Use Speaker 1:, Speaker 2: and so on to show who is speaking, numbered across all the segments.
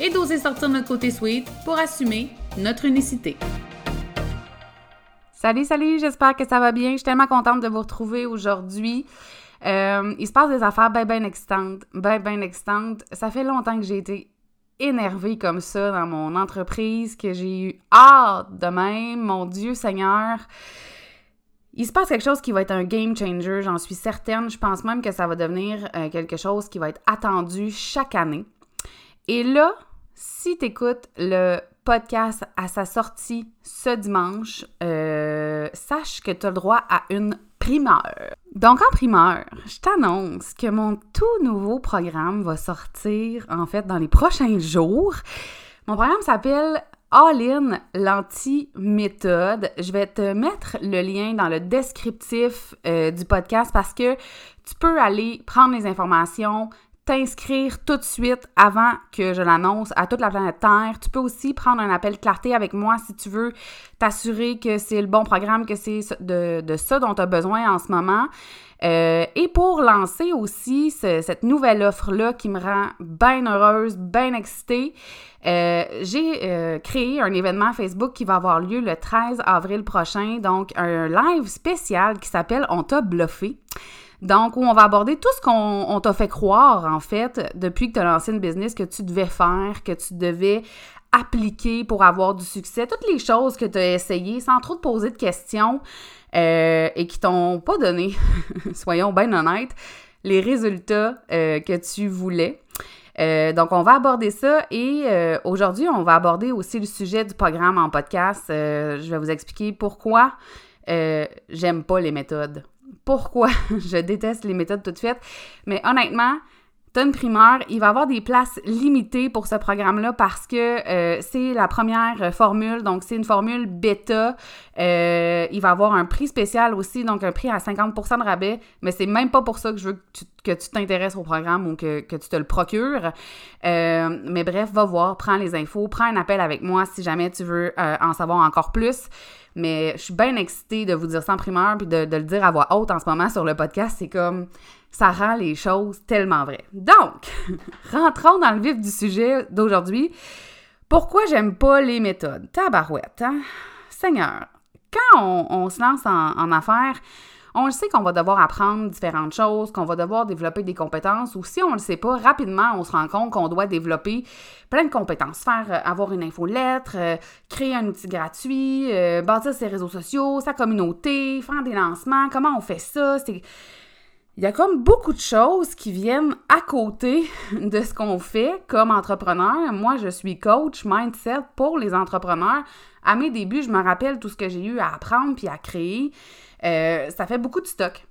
Speaker 1: et d'oser sortir notre côté sweet pour assumer notre unicité. Salut, salut, j'espère que ça va bien. Je suis tellement contente de vous retrouver aujourd'hui. Euh, il se passe des affaires bien, bien excitantes, bien, bien excitantes. Ça fait longtemps que j'ai été énervée comme ça dans mon entreprise, que j'ai eu hâte de même, mon Dieu Seigneur. Il se passe quelque chose qui va être un game changer, j'en suis certaine. Je pense même que ça va devenir euh, quelque chose qui va être attendu chaque année. Et là, si tu écoutes le podcast à sa sortie ce dimanche, euh, sache que tu as le droit à une primeur. Donc en primeur, je t'annonce que mon tout nouveau programme va sortir en fait dans les prochains jours. Mon programme s'appelle All-in l'anti-méthode. Je vais te mettre le lien dans le descriptif euh, du podcast parce que tu peux aller prendre les informations, t'inscrire tout de suite avant que je l'annonce à toute la planète Terre. Tu peux aussi prendre un appel clarté avec moi si tu veux t'assurer que c'est le bon programme, que c'est de, de, ça dont tu as besoin en ce moment. Euh, et pour lancer aussi cette nouvelle offre-là qui me rend bien heureuse, bien excitée, euh, j'ai euh, créé un événement Facebook qui va avoir lieu le 13 avril prochain, donc un live spécial qui s'appelle On t'a bluffé. Donc, on va aborder tout ce qu'on t'a fait croire, en fait, depuis que tu as lancé une business que tu devais faire, que tu devais appliquer pour avoir du succès, toutes les choses que tu as essayées sans trop te poser de questions euh, et qui t'ont pas donné, soyons bien honnêtes, les résultats que tu voulais. Euh, donc, on va aborder ça et euh, aujourd'hui, on va aborder aussi le sujet du programme en podcast. Euh, je vais vous expliquer pourquoi j'aime pas les méthodes. Pourquoi je déteste les méthodes toutes faites. Mais honnêtement, une primeur, il va avoir des places limitées pour ce programme-là parce que euh, c'est la première formule, donc c'est une formule bêta. Euh, il va avoir un prix spécial aussi, donc un prix à 50% de rabais, mais c'est même pas pour ça que je veux que tu t'intéresses au programme ou que, tu te le procures. Euh, mais bref, va voir, prends les infos, prends un appel avec moi si jamais tu veux en savoir encore plus. Mais je suis bien excitée de vous dire ça en primeur puis de, le dire à voix haute en ce moment sur le podcast. C'est comme ça rend les choses tellement vraies. Donc, rentrons dans le vif du sujet d'aujourd'hui. Pourquoi j'aime pas les méthodes? Tabarouette, hein? Seigneur, quand on, se lance en, en affaires, on le sait qu'on va devoir apprendre différentes choses, qu'on va devoir développer des compétences, ou si on ne le sait pas, rapidement, on se rend compte qu'on doit développer plein de compétences. Faire, euh, avoir une infolettre, euh, créer un outil gratuit, euh, bâtir ses réseaux sociaux, sa communauté, faire des lancements, comment on fait ça, il y a comme beaucoup de choses qui viennent à côté de ce qu'on fait comme entrepreneur. Moi, je suis coach mindset pour les entrepreneurs. À mes débuts, je me rappelle tout ce que j'ai eu à apprendre puis à créer. Euh, ça fait beaucoup de stock.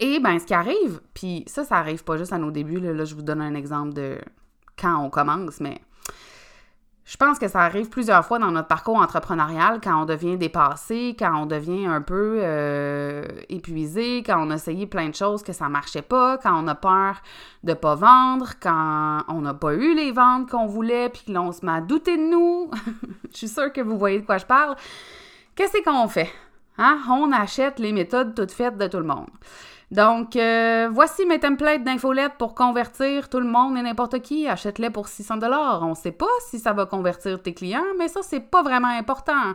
Speaker 1: Et ben, ce qui arrive, puis ça, ça arrive pas juste à nos débuts. Là, là, je vous donne un exemple de quand on commence, mais je pense que ça arrive plusieurs fois dans notre parcours entrepreneurial quand on devient dépassé, quand on devient un peu euh, épuisé, quand on a essayé plein de choses que ça marchait pas, quand on a peur de pas vendre, quand on n'a pas eu les ventes qu'on voulait, puis que l'on se met à douter de nous. je suis sûre que vous voyez de quoi je parle. Qu'est-ce qu'on fait? Hein? On achète les méthodes toutes faites de tout le monde. Donc, euh, voici mes templates d'infolettes pour convertir tout le monde et n'importe qui. Achète-les pour 600 On ne sait pas si ça va convertir tes clients, mais ça, c'est pas vraiment important.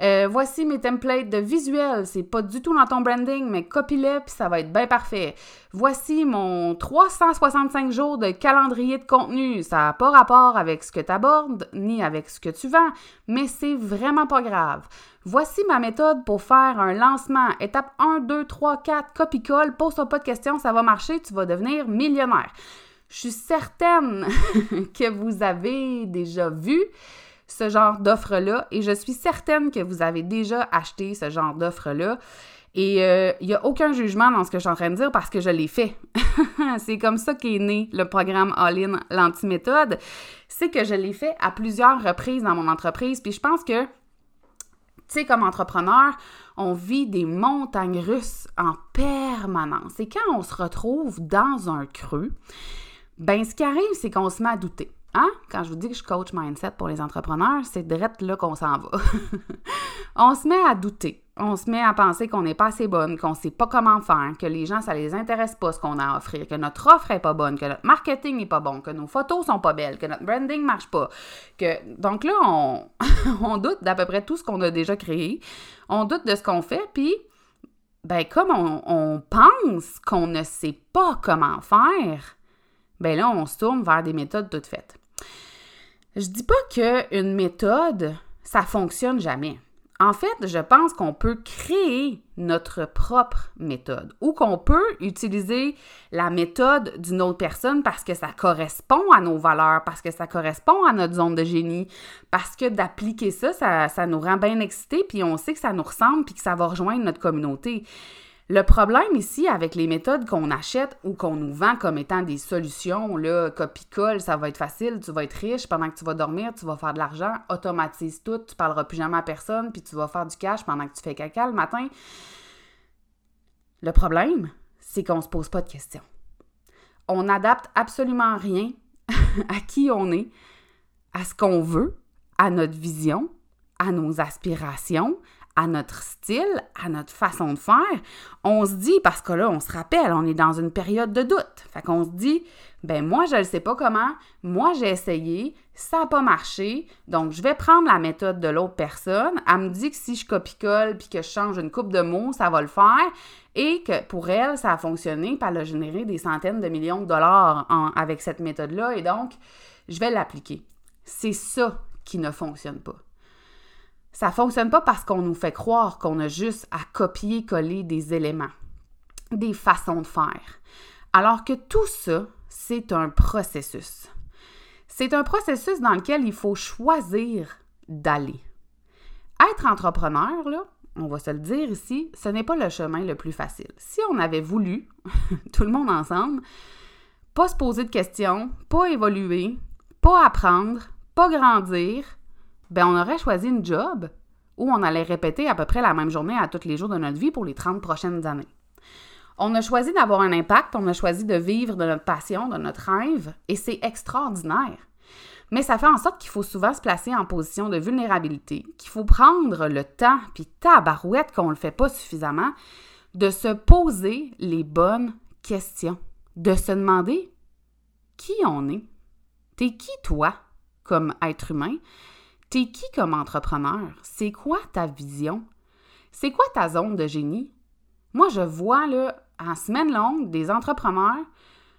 Speaker 1: Euh, voici mes templates de visuels. C'est pas du tout dans ton branding, mais copie-les puis ça va être bien parfait. Voici mon 365 jours de calendrier de contenu. Ça n'a pas rapport avec ce que tu abordes ni avec ce que tu vends, mais c'est vraiment pas grave. Voici ma méthode pour faire un lancement. Étape 1, 2, 3, 4, copie-colle, pose-toi pas de questions, ça va marcher, tu vas devenir millionnaire. Je suis certaine que vous avez déjà vu ce genre d'offre-là et je suis certaine que vous avez déjà acheté ce genre d'offre-là. Et il euh, n'y a aucun jugement dans ce que je suis en train de dire parce que je l'ai fait. c'est comme ça qu'est né le programme All-in, l'antiméthode. C'est que je l'ai fait à plusieurs reprises dans mon entreprise. Puis je pense que, tu sais, comme entrepreneur, on vit des montagnes russes en permanence. Et quand on se retrouve dans un creux, ben ce qui arrive, c'est qu'on se met à douter. Hein? Quand je vous dis que je coach mindset pour les entrepreneurs, c'est direct là qu'on s'en va. on se met à douter. On se met à penser qu'on n'est pas assez bonne, qu'on ne sait pas comment faire, que les gens, ça les intéresse pas ce qu'on a à offrir, que notre offre est pas bonne, que notre marketing n'est pas bon, que nos photos sont pas belles, que notre branding marche pas. Que... Donc là, on, doute d'à peu près tout ce qu'on a déjà créé. On doute de ce qu'on fait, puis ben comme on pense qu'on ne sait pas comment faire, ben là, on se tourne vers des méthodes toutes faites. Je dis pas qu'une méthode, ça fonctionne jamais. En fait, je pense qu'on peut créer notre propre méthode ou qu'on peut utiliser la méthode d'une autre personne parce que ça correspond à nos valeurs, parce que ça correspond à notre zone de génie, parce que d'appliquer ça, ça, ça nous rend bien excités, puis on sait que ça nous ressemble, puis que ça va rejoindre notre communauté. Le problème ici avec les méthodes qu'on achète ou qu'on nous vend comme étant des solutions, là, copie-colle, ça va être facile, tu vas être riche, pendant que tu vas dormir, tu vas faire de l'argent, automatise tout, tu parleras plus jamais à personne, puis tu vas faire du cash pendant que tu fais caca le matin. Le problème, c'est qu'on se pose pas de questions. On n'adapte absolument rien à qui on est, à ce qu'on veut, à notre vision, à nos aspirations, à notre style, à notre façon de faire, on se dit, parce que là, on se rappelle, on est dans une période de doute. Fait qu'on se dit, ben moi, je ne sais pas comment, moi, j'ai essayé, ça n'a pas marché, donc je vais prendre la méthode de l'autre personne. Elle me dit que si je copie-colle puis que je change une coupe de mots, ça va le faire, et que pour elle, ça a fonctionné, puis elle a généré des centaines de millions de dollars avec cette méthode-là, et donc, je vais l'appliquer. C'est ça qui ne fonctionne pas. Ça fonctionne pas parce qu'on nous fait croire qu'on a juste à copier-coller des éléments, des façons de faire. Alors que tout ça, c'est un processus. C'est un processus dans lequel il faut choisir d'aller. Être entrepreneur, là, on va se le dire ici, ce n'est pas le chemin le plus facile. Si on avait voulu, tout le monde ensemble, pas se poser de questions, pas évoluer, pas apprendre, pas grandir, ben on aurait choisi une job où on allait répéter à peu près la même journée à tous les jours de notre vie pour les 30 prochaines années. On a choisi d'avoir un impact, on a choisi de vivre de notre passion, de notre rêve, et c'est extraordinaire. Mais ça fait en sorte qu'il faut souvent se placer en position de vulnérabilité, qu'il faut prendre le temps, puis tabarouette qu'on ne le fait pas suffisamment, de se poser les bonnes questions, de se demander qui on est. T'es qui toi comme être humain? T'es qui comme entrepreneur? C'est quoi ta vision? C'est quoi ta zone de génie? Moi, je vois là, en semaine longue des entrepreneurs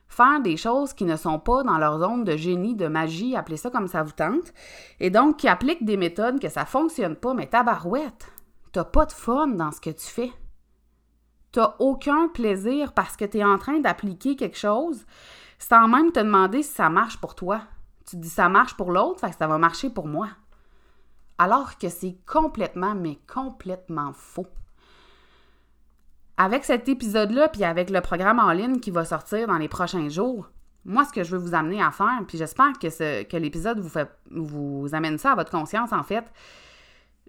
Speaker 1: faire des choses qui ne sont pas dans leur zone de génie, de magie, appelez ça comme ça vous tente, et donc qui appliquent des méthodes que ça fonctionne pas, mais tabarouette, t'as pas de fun dans ce que tu fais. T'as aucun plaisir parce que tu es en train d'appliquer quelque chose sans même te demander si ça marche pour toi. Tu dis ça marche pour l'autre, fait que ça va marcher pour moi alors que c'est complètement, mais complètement faux. Avec cet épisode-là, puis avec le programme en ligne qui va sortir dans les prochains jours, moi, ce que je veux vous amener à faire, puis j'espère que, que l'épisode vous, vous amène ça à votre conscience, en fait,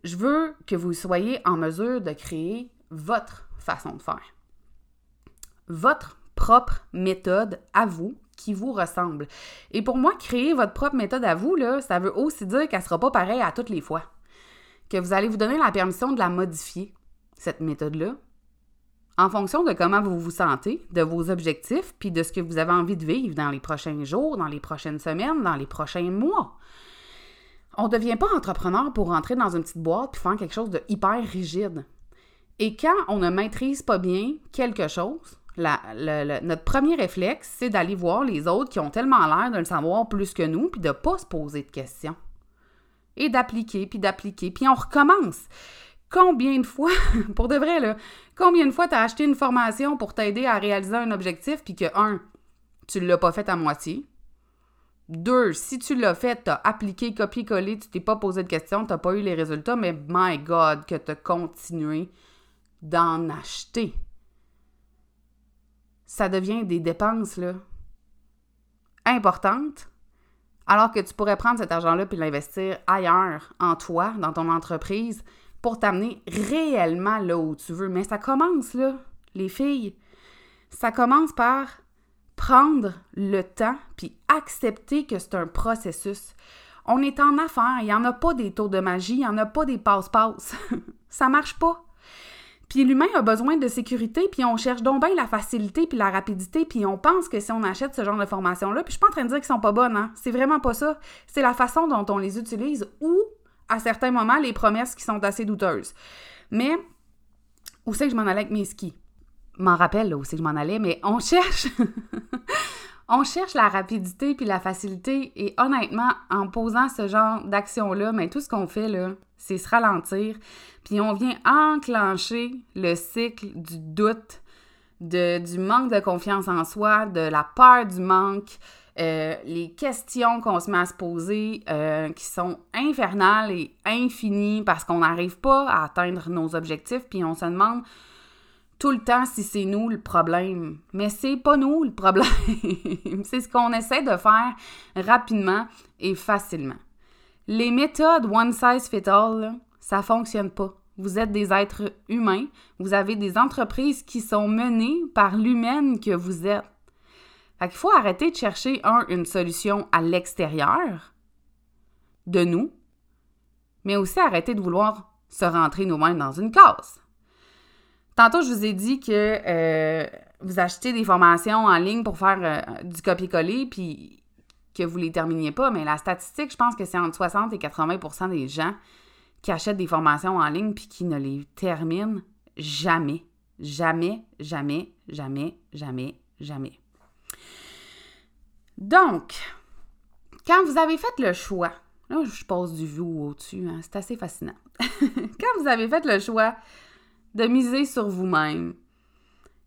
Speaker 1: je veux que vous soyez en mesure de créer votre façon de faire. Votre propre méthode à vous qui vous ressemble. Et pour moi, créer votre propre méthode à vous, ça veut aussi dire qu'elle ne sera pas pareille à toutes les fois. Que vous allez vous donner la permission de la modifier, cette méthode-là, en fonction de comment vous vous sentez, de vos objectifs, puis de ce que vous avez envie de vivre dans les prochains jours, dans les prochaines semaines, dans les prochains mois. On ne devient pas entrepreneur pour rentrer dans une petite boîte puis faire quelque chose de hyper rigide. Et quand on ne maîtrise pas bien quelque chose, notre premier réflexe, c'est d'aller voir les autres qui ont tellement l'air de le savoir plus que nous, puis de ne pas se poser de questions. Et d'appliquer, puis d'appliquer, puis on recommence. Combien de fois, pour de vrai, là, combien de fois tu as acheté une formation pour t'aider à réaliser un objectif, puis que, un, tu ne l'as pas fait à moitié? Deux, si tu l'as fait, tu as appliqué, copié-collé, tu t'es pas posé de questions, tu n'as pas eu les résultats, mais my God, que tu as continué d'en acheter. Ça devient des dépenses, là, importantes, alors que tu pourrais prendre cet argent-là puis l'investir ailleurs, en toi, dans ton entreprise, pour t'amener réellement là où tu veux. Mais ça commence, là, les filles. Ça commence par prendre le temps puis accepter que c'est un processus. On est en affaires, il n'y en a pas des tours de magie, il n'y en a pas des passe-passe. ça marche pas. Puis l'humain a besoin de sécurité, puis on cherche donc bien la facilité puis la rapidité, puis on pense que si on achète ce genre de formation-là, puis je suis pas en train de dire qu'ils sont pas bonnes, hein? C'est vraiment pas ça. C'est la façon dont on les utilise ou, à certains moments, les promesses qui sont assez douteuses. Mais, où c'est que je m'en allais avec mes skis? M'en rappelle, là, où c'est que je m'en allais, mais on cherche... on cherche la rapidité puis la facilité, et honnêtement, en posant ce genre d'action-là, mais tout ce qu'on fait, là, c'est se ralentir, puis on vient enclencher le cycle du doute, de, du manque de confiance en soi, de la peur du manque, euh, les questions qu'on se met à se poser euh, qui sont infernales et infinies parce qu'on n'arrive pas à atteindre nos objectifs, puis on se demande tout le temps si c'est nous le problème. Mais c'est pas nous le problème. c'est ce qu'on essaie de faire rapidement et facilement. Les méthodes one size fit all, ça fonctionne pas. Vous êtes des êtres humains, vous avez des entreprises qui sont menées par l'humaine que vous êtes. Fait qu'il faut arrêter de chercher, un, une solution à l'extérieur de nous, mais aussi arrêter de vouloir se rentrer nous-mêmes dans une case. Tantôt, je vous ai dit que euh, vous achetez des formations en ligne pour faire euh, du copier-coller, puis que vous les terminiez pas, mais la statistique, je pense que c'est entre 60 et 80% des gens qui achètent des formations en ligne puis qui ne les terminent jamais. Jamais, jamais, jamais, jamais, jamais. Donc, quand vous avez fait le choix, là, je pose du vous au-dessus, hein, c'est assez fascinant. quand vous avez fait le choix de miser sur vous-même,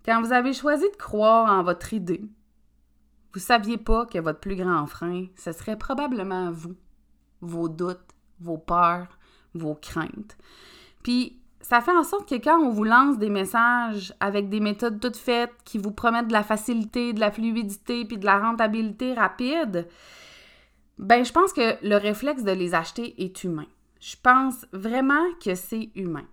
Speaker 1: quand vous avez choisi de croire en votre idée, vous saviez pas que votre plus grand frein, ce serait probablement vous, vos doutes, vos peurs, vos craintes. Puis, ça fait en sorte que quand on vous lance des messages avec des méthodes toutes faites qui vous promettent de la facilité, de la fluidité, puis de la rentabilité rapide, ben je pense que le réflexe de les acheter est humain. Je pense vraiment que c'est humain.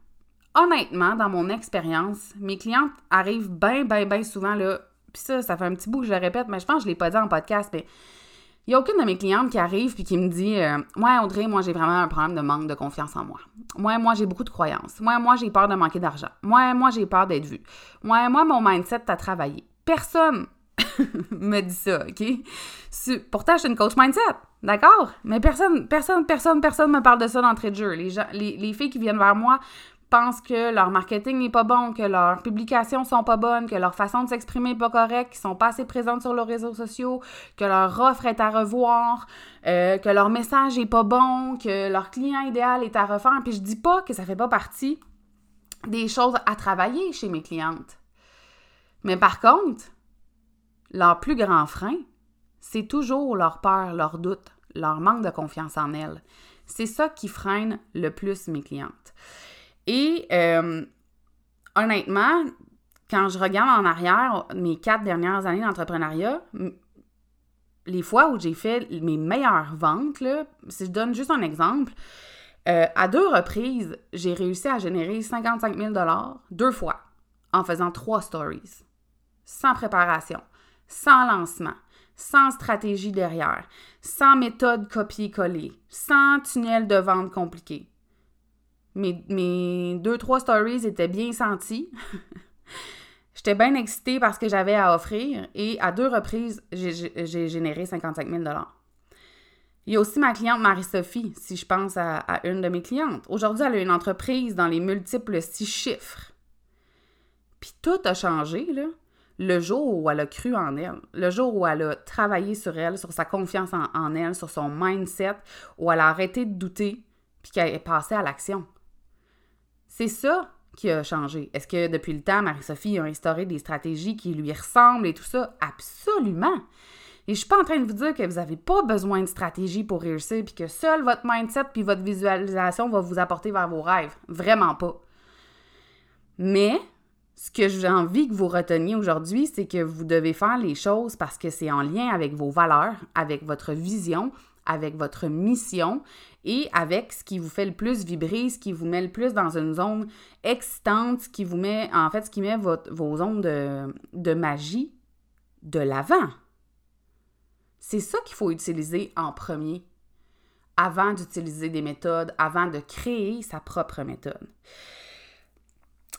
Speaker 1: Honnêtement, dans mon expérience, mes clientes arrivent bien, bien, bien souvent là, puis ça, ça fait un petit bout que je le répète, mais je pense que je l'ai pas dit en podcast, mais il n'y a aucune de mes clientes qui arrive puis qui me dit euh, Ouais, Audrey, moi, j'ai vraiment un problème de manque de confiance en moi. Moi, moi, j'ai beaucoup de croyances. Moi, moi, j'ai peur de manquer d'argent. Moi, moi, j'ai peur d'être vue. Moi, moi, mon mindset t'a travaillé. Personne me dit ça, OK? Pourtant, je suis une coach mindset, d'accord? Mais personne, personne, personne, personne me parle de ça d'entrée de jeu. Les, gens, les, les filles qui viennent vers moi pensent que leur marketing n'est pas bon, que leurs publications sont pas bonnes, que leur façon de s'exprimer n'est pas correcte, qu'ils sont pas assez présentes sur leurs réseaux sociaux, que leur offre est à revoir, euh, que leur message est pas bon, que leur client idéal est à refaire. Puis je dis pas que ça fait pas partie des choses à travailler chez mes clientes. Mais par contre, leur plus grand frein, c'est toujours leur peur, leur doute, leur manque de confiance en elles. C'est ça qui freine le plus mes clientes. Et euh, honnêtement, quand je regarde en arrière mes quatre dernières années d'entrepreneuriat, les fois où j'ai fait mes meilleures ventes, là, si je donne juste un exemple, euh, à deux reprises, j'ai réussi à générer 55 000 deux fois en faisant trois stories, sans préparation, sans lancement, sans stratégie derrière, sans méthode copier-coller, sans tunnel de vente compliqué. Mes, deux, trois stories étaient bien senties. J'étais bien excitée parce que j'avais à offrir et à deux reprises, j'ai généré 55 000 Il y a aussi ma cliente Marie-Sophie, si je pense à, une de mes clientes. Aujourd'hui, elle a une entreprise dans les multiples six chiffres. Puis tout a changé, le jour où elle a cru en elle, le jour où elle a travaillé sur elle, sur sa confiance en, en elle, sur son mindset, où elle a arrêté de douter, puis qu'elle est passée à l'action. C'est ça qui a changé. Est-ce que depuis le temps, Marie-Sophie a instauré des stratégies qui lui ressemblent et tout ça? Absolument! Et je suis pas en train de vous dire que vous n'avez pas besoin de stratégie pour réussir, puis que seul votre mindset puis votre visualisation va vous apporter vers vos rêves. Vraiment pas. Mais ce que j'ai envie que vous reteniez aujourd'hui, c'est que vous devez faire les choses parce que c'est en lien avec vos valeurs, avec votre vision, avec votre mission et avec ce qui vous fait le plus vibrer, ce qui vous met le plus dans une zone excitante, ce qui vous met, en fait, ce qui met vos zones de, de magie de l'avant. C'est ça qu'il faut utiliser en premier, avant d'utiliser des méthodes, avant de créer sa propre méthode.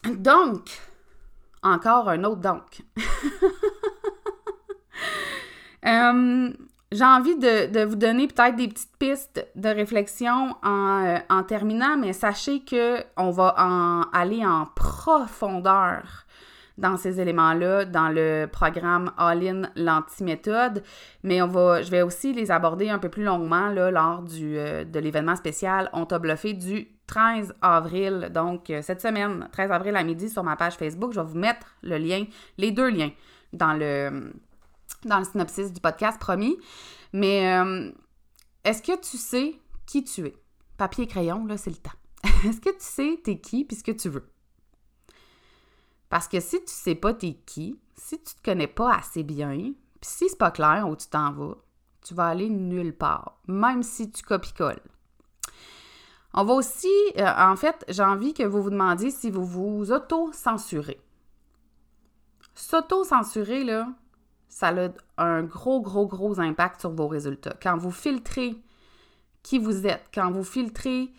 Speaker 1: Donc, encore un autre donc. Euh, j'ai envie de, vous donner peut-être des petites pistes de réflexion en, euh, en terminant, mais sachez qu'on va en, aller en profondeur dans ces éléments-là dans le programme All-in l'anti-méthode, mais on va, je vais aussi les aborder un peu plus longuement là, lors du, euh, de l'événement spécial On t'a bluffé du 13 avril, donc euh, cette semaine, 13 avril à midi sur ma page Facebook. Je vais vous mettre le lien, les deux liens dans le, dans le synopsis du podcast, promis. Mais euh, est-ce que tu sais qui tu es? Papier et crayon, là, c'est le temps. est-ce que tu sais t'es qui puis ce que tu veux? Parce que si tu sais pas t'es qui, si tu te connais pas assez bien, puis si c'est pas clair où tu t'en vas, tu vas aller nulle part, même si tu copies-colles. On va aussi, euh, en fait, j'ai envie que vous vous demandiez si vous vous auto-censurez. S'auto-censurer, là, ça a un gros, gros, gros impact sur vos résultats. Quand vous filtrez qui vous êtes, quand vous filtrez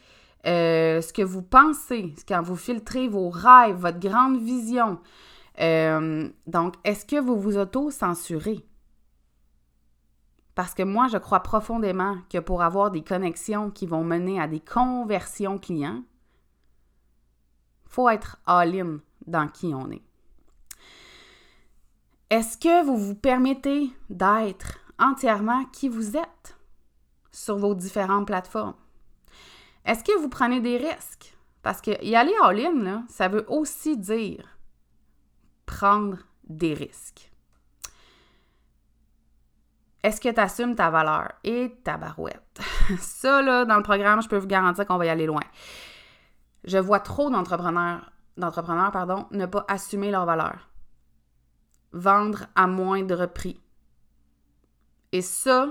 Speaker 1: euh, ce que vous pensez, quand vous filtrez vos rêves, votre grande vision. Euh, donc, est-ce que vous vous auto-censurez? Parce que moi, je crois profondément que pour avoir des connexions qui vont mener à des conversions clients, faut être all-in dans qui on est. Est-ce que vous vous permettez d'être entièrement qui vous êtes sur vos différentes plateformes? Est-ce que vous prenez des risques? Parce que y aller en ligne, ça veut aussi dire prendre des risques. Est-ce que tu assumes ta valeur et ta barouette? Ça, là, dans le programme, je peux vous garantir qu'on va y aller loin. Je vois trop d'entrepreneurs, d'entrepreneurs, pardon, ne pas assumer leur valeur. Vendre à moindre prix. Et ça,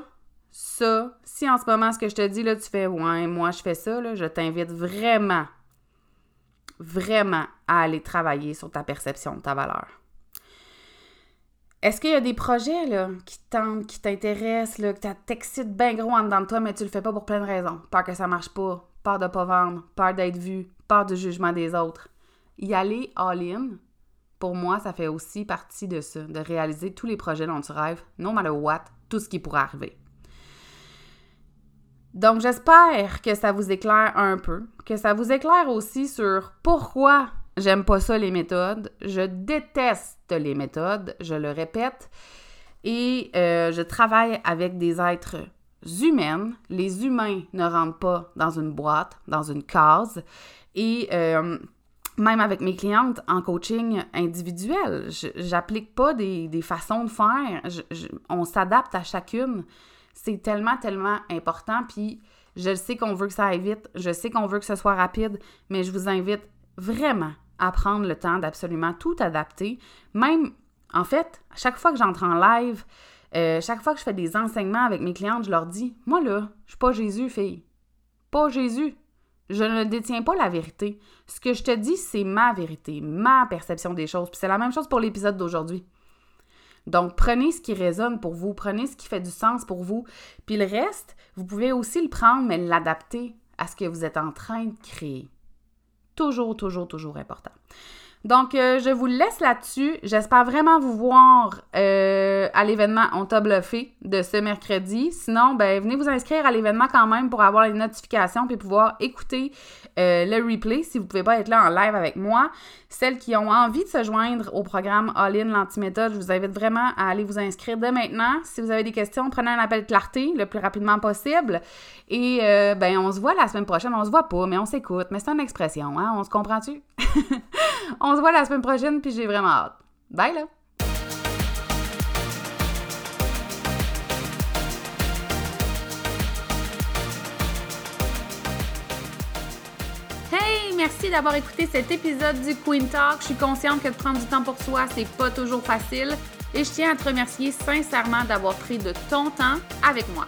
Speaker 1: ça, si en ce moment, ce que je te dis, là, tu fais, ouais, moi, je fais ça, je t'invite vraiment, vraiment à aller travailler sur ta perception de ta valeur. Est-ce qu'il y a des projets qui tentent, qui t'intéressent, que t'excitent bien gros en dedans de toi, mais tu le fais pas pour plein de raisons? Peur que ça marche pas, peur de pas vendre, peur d'être vu, peur du jugement des autres. Y aller all-in, pour moi, ça fait aussi partie de ça, de réaliser tous les projets dont tu rêves, no matter what, tout ce qui pourrait arriver. Donc, j'espère que ça vous éclaire un peu, que ça vous éclaire aussi sur pourquoi j'aime pas ça les méthodes. Je déteste les méthodes, je le répète. Et euh, je travaille avec des êtres humains. Les humains ne rentrent pas dans une boîte, dans une case. Et euh, même avec mes clientes en coaching individuel, j'applique pas des, façons de faire. on s'adapte à chacune. C'est tellement, tellement important. Puis je sais qu'on veut que ça aille vite, je sais qu'on veut que ce soit rapide, mais je vous invite vraiment à prendre le temps d'absolument tout adapter. Même, en fait, à chaque fois que j'entre en live, euh, chaque fois que je fais des enseignements avec mes clientes, je leur dis Moi là, je suis pas Jésus, fille. Pas Jésus. Je ne détiens pas la vérité. Ce que je te dis, c'est ma vérité, ma perception des choses. Puis c'est la même chose pour l'épisode d'aujourd'hui. Donc, prenez ce qui résonne pour vous, prenez ce qui fait du sens pour vous, puis le reste, vous pouvez aussi le prendre, mais l'adapter à ce que vous êtes en train de créer. Toujours, toujours, toujours important. Donc, euh, je vous laisse là-dessus. J'espère vraiment vous voir euh, à l'événement On t'a bluffé de ce mercredi. Sinon, ben, venez vous inscrire à l'événement quand même pour avoir les notifications puis pouvoir écouter euh, le replay si vous ne pouvez pas être là en live avec moi. Celles qui ont envie de se joindre au programme All-in l'antiméthode, je vous invite vraiment à aller vous inscrire dès maintenant. Si vous avez des questions, prenez un appel clarté le plus rapidement possible. Et ben, on se voit la semaine prochaine. On se voit pas, mais on s'écoute. Mais c'est une expression, hein? On se comprend-tu? On se voit la semaine prochaine, puis j'ai vraiment hâte. Bye là! Hey, merci d'avoir écouté cet épisode du Queen Talk. Je suis consciente que de prendre du temps pour soi, c'est pas toujours facile. Et je tiens à te remercier sincèrement d'avoir pris de ton temps avec moi.